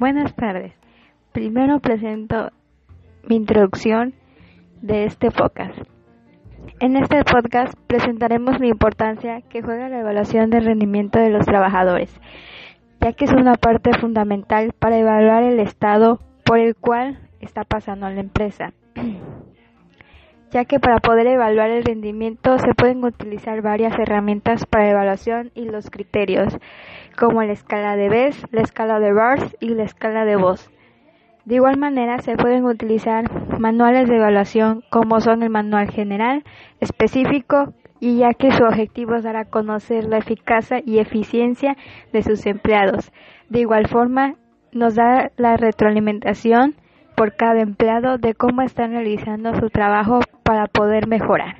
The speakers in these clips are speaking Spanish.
Buenas tardes. Primero presento mi introducción de este podcast. En este podcast presentaremos la importancia que juega la evaluación del rendimiento de los trabajadores, ya que es una parte fundamental para evaluar el estado por el cual está pasando la empresa. ya que para poder evaluar el rendimiento se pueden utilizar varias herramientas para evaluación y los criterios, como la escala de Bess, la escala de Bars y la escala de voz. De igual manera se pueden utilizar manuales de evaluación como son el manual general, específico y ya que su objetivo es dar a conocer la eficacia y eficiencia de sus empleados. De igual forma, nos da la retroalimentación por cada empleado de cómo están realizando su trabajo para poder mejorar.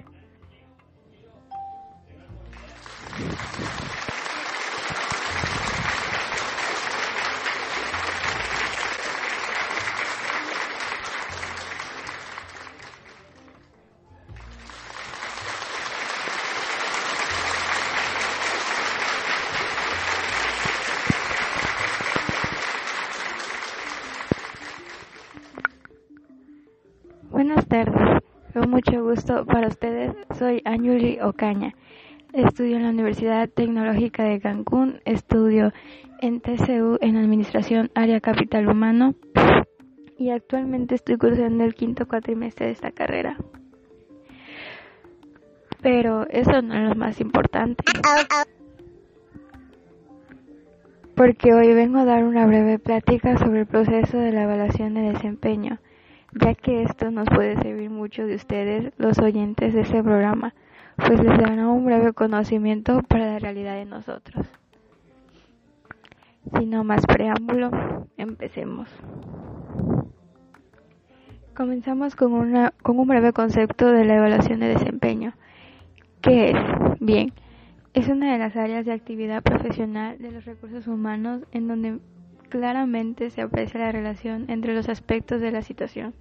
Mucho gusto para ustedes. Soy Anjuli Ocaña. Estudio en la Universidad Tecnológica de Cancún, estudio en TCU en Administración Área Capital Humano y actualmente estoy cursando el quinto cuatrimestre de esta carrera. Pero eso no es lo más importante. Porque hoy vengo a dar una breve plática sobre el proceso de la evaluación de desempeño ya que esto nos puede servir mucho de ustedes, los oyentes de este programa, pues les dará un breve conocimiento para la realidad de nosotros. Sin no más preámbulo, empecemos. Comenzamos con, una, con un breve concepto de la evaluación de desempeño. ¿Qué es? Bien, es una de las áreas de actividad profesional de los recursos humanos en donde claramente se aprecia la relación entre los aspectos de la situación,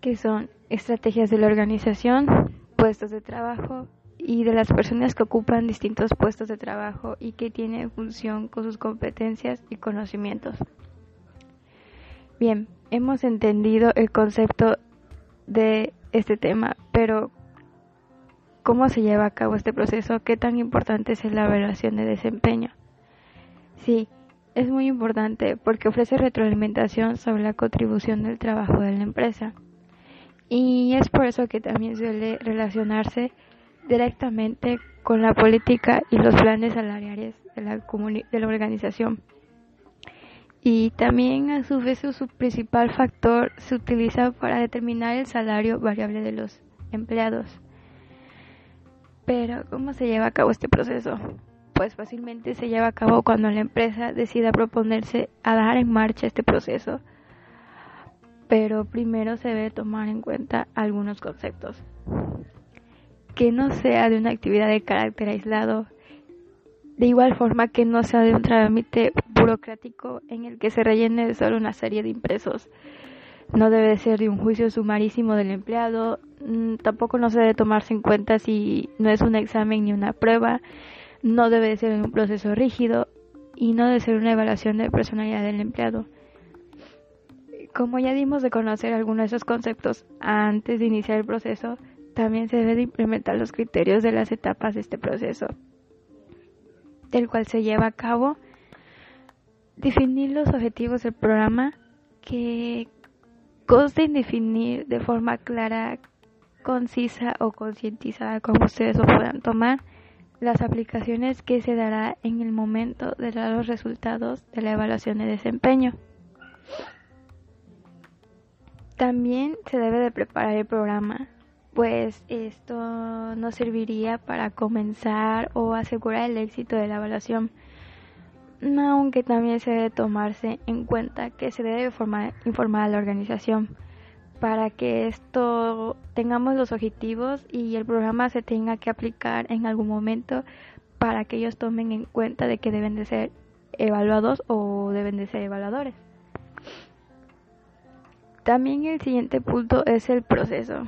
que son estrategias de la organización, puestos de trabajo y de las personas que ocupan distintos puestos de trabajo y que tienen función con sus competencias y conocimientos. Bien, hemos entendido el concepto de este tema, pero ¿cómo se lleva a cabo este proceso? ¿Qué tan importante es la evaluación de desempeño? Sí, es muy importante porque ofrece retroalimentación sobre la contribución del trabajo de la empresa. Y es por eso que también suele relacionarse directamente con la política y los planes salariales de la, de la organización. Y también a su vez su principal factor se utiliza para determinar el salario variable de los empleados. Pero, ¿cómo se lleva a cabo este proceso? Pues fácilmente se lleva a cabo cuando la empresa decida proponerse a dar en marcha este proceso. Pero primero se debe tomar en cuenta algunos conceptos. Que no sea de una actividad de carácter aislado, de igual forma que no sea de un trámite burocrático en el que se rellene solo una serie de impresos. No debe ser de un juicio sumarísimo del empleado, mm, tampoco no se debe tomarse en cuenta si no es un examen ni una prueba, no debe ser un proceso rígido y no debe ser una evaluación de personalidad del empleado. Como ya dimos de conocer algunos de esos conceptos antes de iniciar el proceso, también se debe de implementar los criterios de las etapas de este proceso, del cual se lleva a cabo definir los objetivos del programa que conste en definir de forma clara, concisa o concientizada como ustedes lo puedan tomar las aplicaciones que se dará en el momento de dar los resultados de la evaluación de desempeño. También se debe de preparar el programa, pues esto nos serviría para comenzar o asegurar el éxito de la evaluación, aunque también se debe tomarse en cuenta que se debe informar a la organización para que esto tengamos los objetivos y el programa se tenga que aplicar en algún momento para que ellos tomen en cuenta de que deben de ser evaluados o deben de ser evaluadores. También el siguiente punto es el proceso.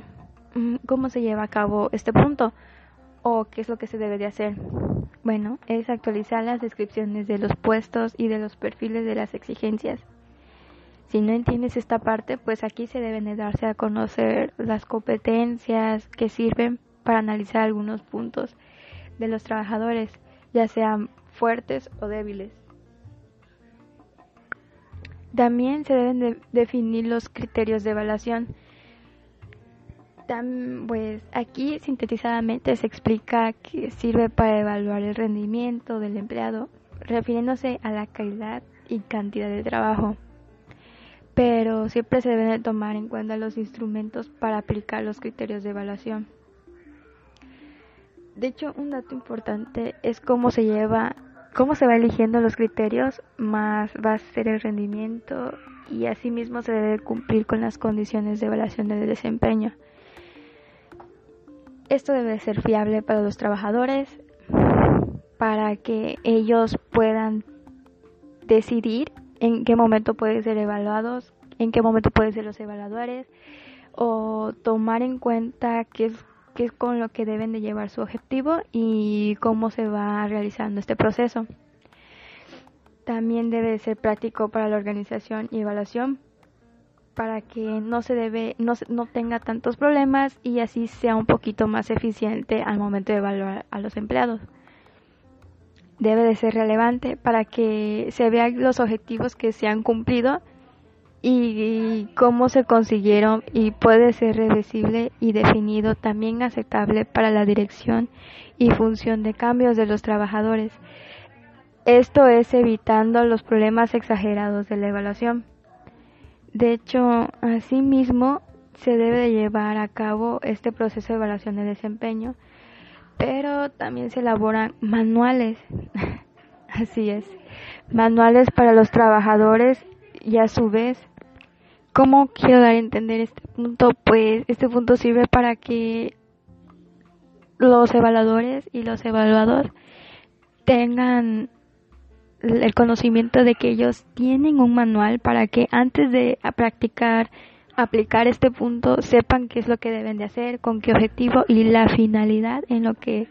Mm, ¿Cómo se lleva a cabo este punto? ¿O qué es lo que se debe de hacer? bueno, es actualizar las descripciones de los puestos y de los perfiles de las exigencias. Si no entiendes esta parte, pues aquí se deben de darse a conocer las competencias que sirven para analizar algunos puntos de los trabajadores, ya sean fuertes o débiles. También se deben de definir los criterios de evaluación. pues aquí sintetizadamente se explica que sirve para evaluar el rendimiento del empleado, refiriéndose a la calidad y cantidad de trabajo. Pero siempre se deben de tomar en cuenta los instrumentos para aplicar los criterios de evaluación. De hecho, un dato importante es cómo se lleva cómo se va eligiendo los criterios, más va a ser el rendimiento y asimismo se debe cumplir con las condiciones de evaluación del desempeño. Esto debe ser fiable para los trabajadores, para que ellos puedan decidir en qué momento pueden ser evaluados, en qué momento pueden ser los evaluadores, o tomar en cuenta qué es qué es con lo que deben de llevar su objetivo y cómo se va realizando este proceso. También debe ser práctico para la organización y evaluación para que no se debe no, no tenga tantos problemas y así sea un poquito más eficiente al momento de evaluar a los empleados. Debe de ser relevante para que se vean los objetivos que se han cumplido y cómo se consiguieron y puede ser reversible y definido también aceptable para la dirección y función de cambios de los trabajadores. Esto es evitando los problemas exagerados de la evaluación. De hecho, asimismo, se debe llevar a cabo este proceso de evaluación de desempeño, pero también se elaboran manuales. Así es, manuales para los trabajadores y a su vez ¿Cómo quiero dar a entender este punto? Pues este punto sirve para que los evaluadores y los evaluados tengan el conocimiento de que ellos tienen un manual para que antes de practicar, aplicar este punto, sepan qué es lo que deben de hacer, con qué objetivo y la finalidad en lo que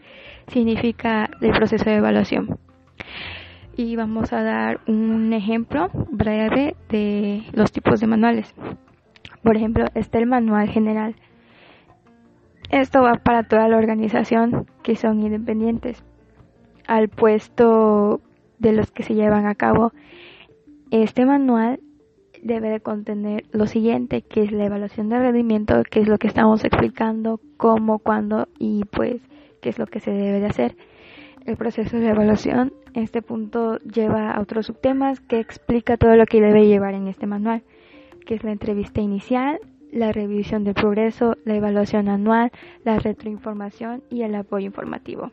significa el proceso de evaluación y vamos a dar un ejemplo breve de los tipos de manuales. Por ejemplo, está el manual general. Esto va para toda la organización que son independientes. Al puesto de los que se llevan a cabo, este manual debe de contener lo siguiente, que es la evaluación de rendimiento, que es lo que estamos explicando, cómo, cuándo y pues qué es lo que se debe de hacer el proceso de evaluación. Este punto lleva a otros subtemas que explica todo lo que debe llevar en este manual, que es la entrevista inicial, la revisión del progreso, la evaluación anual, la retroinformación y el apoyo informativo.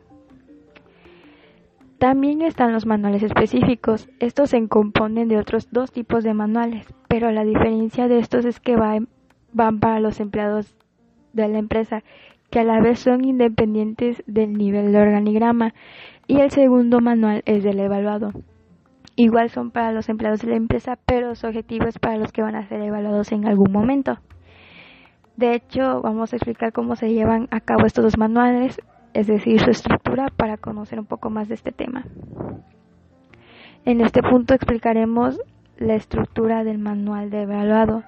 También están los manuales específicos. Estos se componen de otros dos tipos de manuales, pero la diferencia de estos es que van para los empleados de la empresa que a la vez son independientes del nivel de organigrama, y el segundo manual es del evaluado. Igual son para los empleados de la empresa, pero su objetivo es para los que van a ser evaluados en algún momento. De hecho, vamos a explicar cómo se llevan a cabo estos dos manuales, es decir, su estructura, para conocer un poco más de este tema. En este punto explicaremos la estructura del manual de evaluado.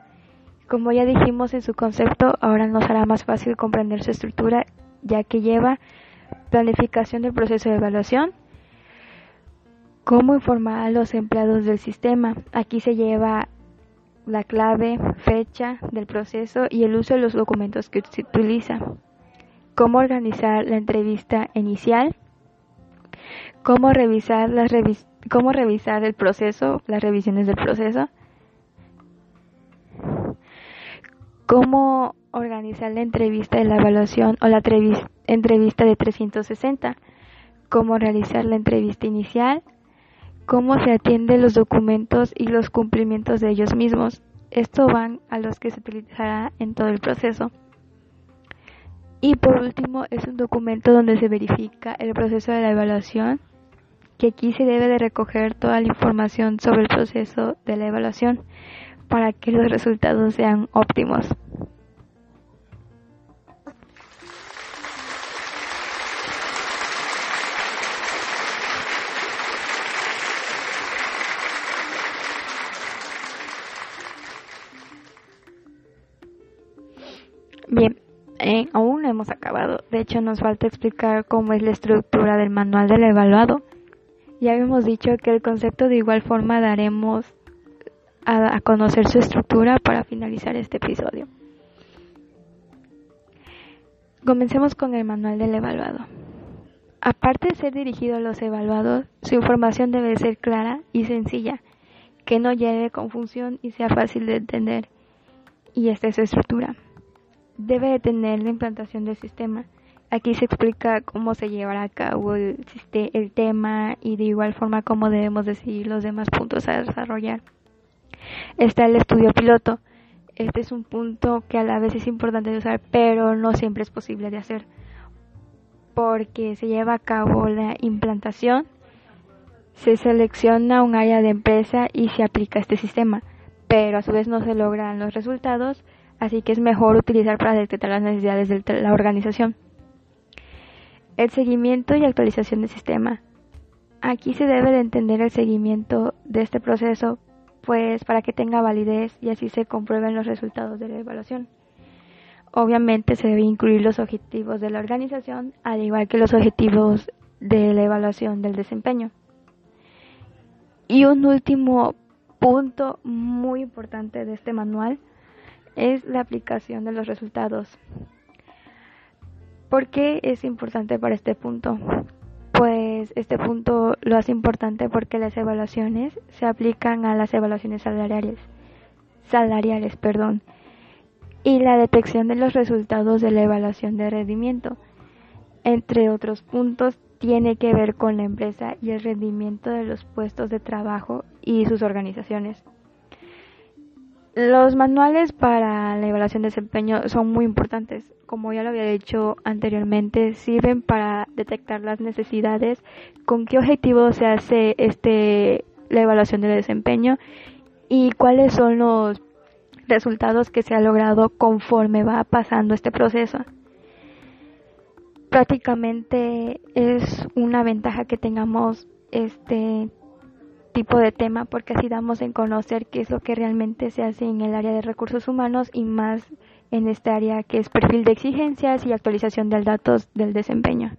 Como ya dijimos en su concepto, ahora nos hará más fácil comprender su estructura, ya que lleva planificación del proceso de evaluación, cómo informar a los empleados del sistema. Aquí se lleva la clave, fecha del proceso y el uso de los documentos que se utiliza. Cómo organizar la entrevista inicial. Cómo revisar, las cómo revisar el proceso, las revisiones del proceso cómo organizar la entrevista de la evaluación o la entrevista de 360, cómo realizar la entrevista inicial, cómo se atiende los documentos y los cumplimientos de ellos mismos. Esto van a los que se utilizará en todo el proceso. Y por último, es un documento donde se verifica el proceso de la evaluación, que aquí se debe de recoger toda la información sobre el proceso de la evaluación para que los resultados sean óptimos. Bien, eh, aún de hecho, nos falta explicar cómo es la estructura del manual del evaluado. Ya habíamos dicho que el concepto de igual forma daremos a, a conocer su estructura para finalizar este episodio. Comencemos con el manual del evaluado. Aparte de ser dirigido a los evaluados, su información debe ser clara y sencilla, que no lleve confusión y sea fácil de entender. Y esta es su estructura. Debe de tener la implantación del sistema. Aquí se explica cómo se llevará a cabo el, el tema y de igual forma cómo debemos decidir los demás puntos a desarrollar. Está el estudio piloto. Este es un punto que a la vez es importante de usar, pero no siempre es posible de hacer porque se lleva a cabo la implantación, se selecciona un área de empresa y se aplica este sistema, pero a su vez no se logran los resultados, así que es mejor utilizar para detectar las necesidades de la organización. El seguimiento y actualización del sistema. Aquí se debe de entender el seguimiento de este proceso, pues para que tenga validez y así se comprueben los resultados de la evaluación. Obviamente se debe incluir los objetivos de la organización, al igual que los objetivos de la evaluación del desempeño. Y un último punto muy importante de este manual es la aplicación de los resultados. ¿Por qué es importante para este punto? Pues este punto lo hace importante porque las evaluaciones se aplican a las evaluaciones salariales, salariales, perdón, y la detección de los resultados de la evaluación de rendimiento. Entre otros puntos, tiene que ver con la empresa y el rendimiento de los puestos de trabajo y sus organizaciones. Los manuales para la evaluación de desempeño son muy importantes. Como ya lo había dicho anteriormente, sirven para detectar las necesidades, con qué objetivo se hace este la evaluación de desempeño y cuáles son los resultados que se ha logrado conforme va pasando este proceso. Prácticamente es una ventaja que tengamos este tipo de tema porque así damos en conocer qué es lo que realmente se hace en el área de recursos humanos y más en este área que es perfil de exigencias y actualización de datos del desempeño.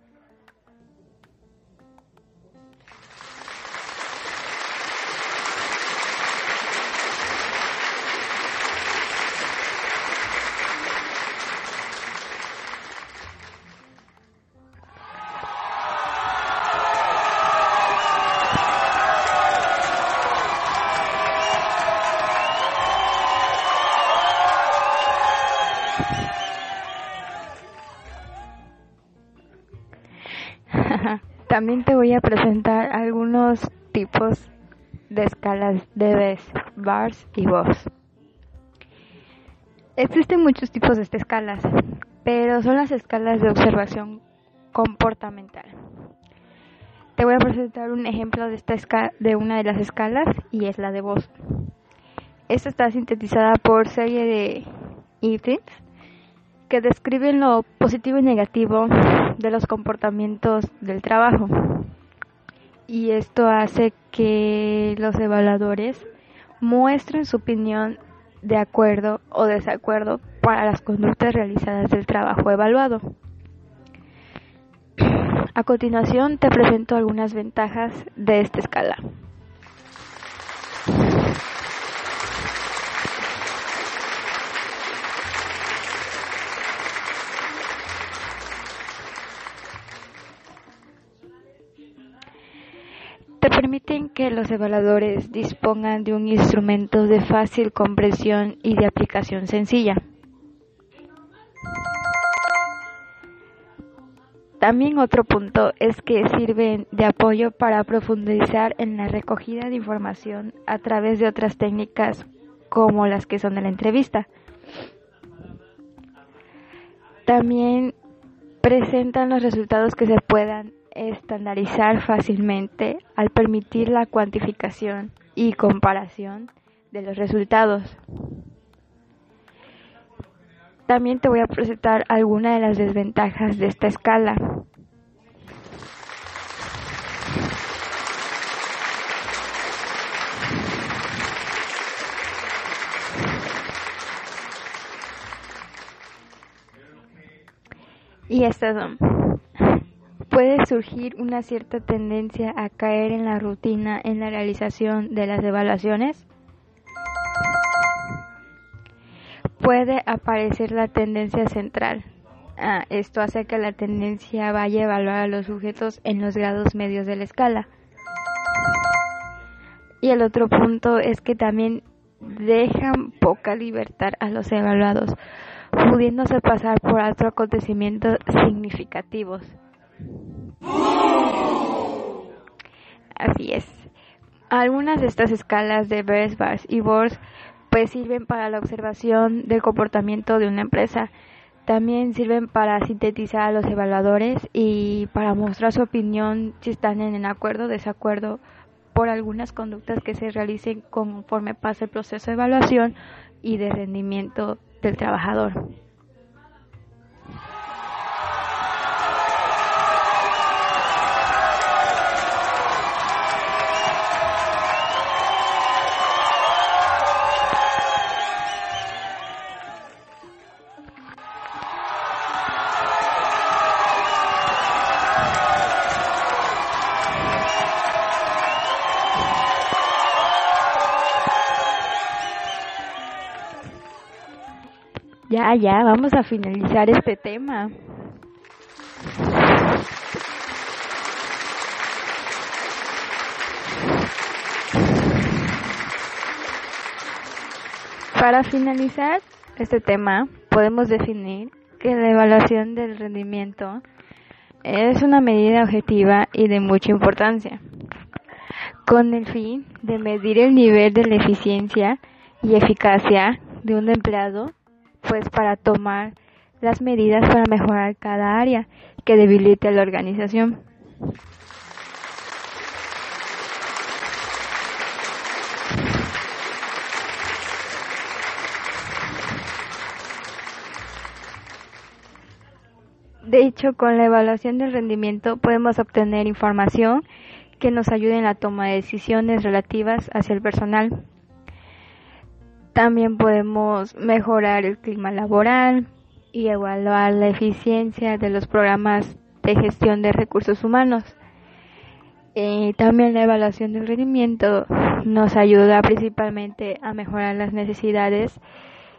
También te voy a presentar algunos tipos de escalas de BES, bars y BOS. Existen muchos tipos de estas escalas, pero son las escalas de observación comportamental. Te voy a presentar un ejemplo de, esta de una de las escalas y es la de voz. Esta está sintetizada por serie de ítems que describen lo positivo y negativo de los comportamientos del trabajo. Y esto hace que los evaluadores muestren su opinión de acuerdo o desacuerdo para las conductas realizadas del trabajo evaluado. A continuación te presento algunas ventajas de esta escala. Permiten que los evaluadores dispongan de un instrumento de fácil comprensión y de aplicación sencilla. También otro punto es que sirven de apoyo para profundizar en la recogida de información a través de otras técnicas como las que son de la entrevista. También presentan los resultados que se puedan estandarizar fácilmente al permitir la cuantificación y comparación de los resultados. También te voy a presentar algunas de las desventajas de esta escala. Y estas son. Puede surgir una cierta tendencia a caer en la rutina en la realización de las evaluaciones. Puede aparecer la tendencia central. Ah, esto hace que la tendencia vaya a evaluar a los sujetos en los grados medios de la escala. Y el otro punto es que también dejan poca libertad a los evaluados, pudiéndose pasar por otros acontecimientos significativos. Así es. Algunas de estas escalas de Beresbars y Bors pues sirven para la observación del comportamiento de una empresa. También sirven para sintetizar a los evaluadores y para mostrar su opinión si están en acuerdo o desacuerdo por algunas conductas que se realicen conforme pasa el proceso de evaluación y de rendimiento del trabajador. Ya, ya, vamos a finalizar este tema. Para finalizar este tema, podemos definir que la evaluación del rendimiento es una medida objetiva y de mucha importancia, con el fin de medir el nivel de la eficiencia y eficacia de un empleado pues para tomar las medidas para mejorar cada área que debilite la organización. De hecho, con la evaluación del rendimiento podemos obtener información que nos ayude en la toma de decisiones relativas hacia el personal. También podemos mejorar el clima laboral y evaluar la eficiencia de los programas de gestión de recursos humanos. Y también la evaluación del rendimiento nos ayuda principalmente a mejorar las necesidades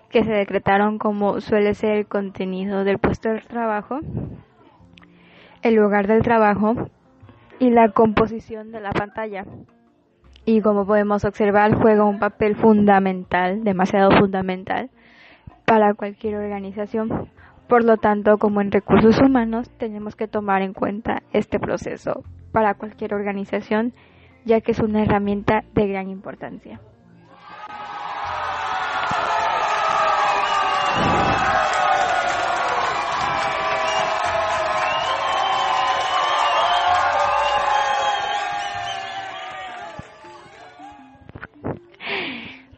que se decretaron como suele ser el contenido del puesto de trabajo, el lugar del trabajo y la composición de la pantalla y como podemos observar juega un papel fundamental, demasiado fundamental, para cualquier organización. Por lo tanto, como en recursos humanos, tenemos que tomar en cuenta este proceso para cualquier organización, ya que es una herramienta de gran importancia.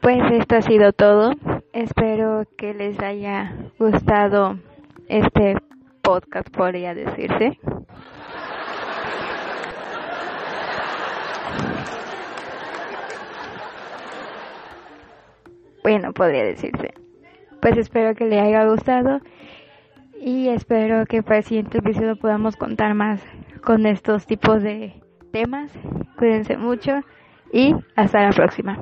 Pues esto ha sido todo. Espero que les haya gustado este podcast, podría decirse. Bueno, podría decirse. Pues espero que les haya gustado y espero que para el siguiente episodio podamos contar más con estos tipos de temas. Cuídense mucho y hasta la próxima.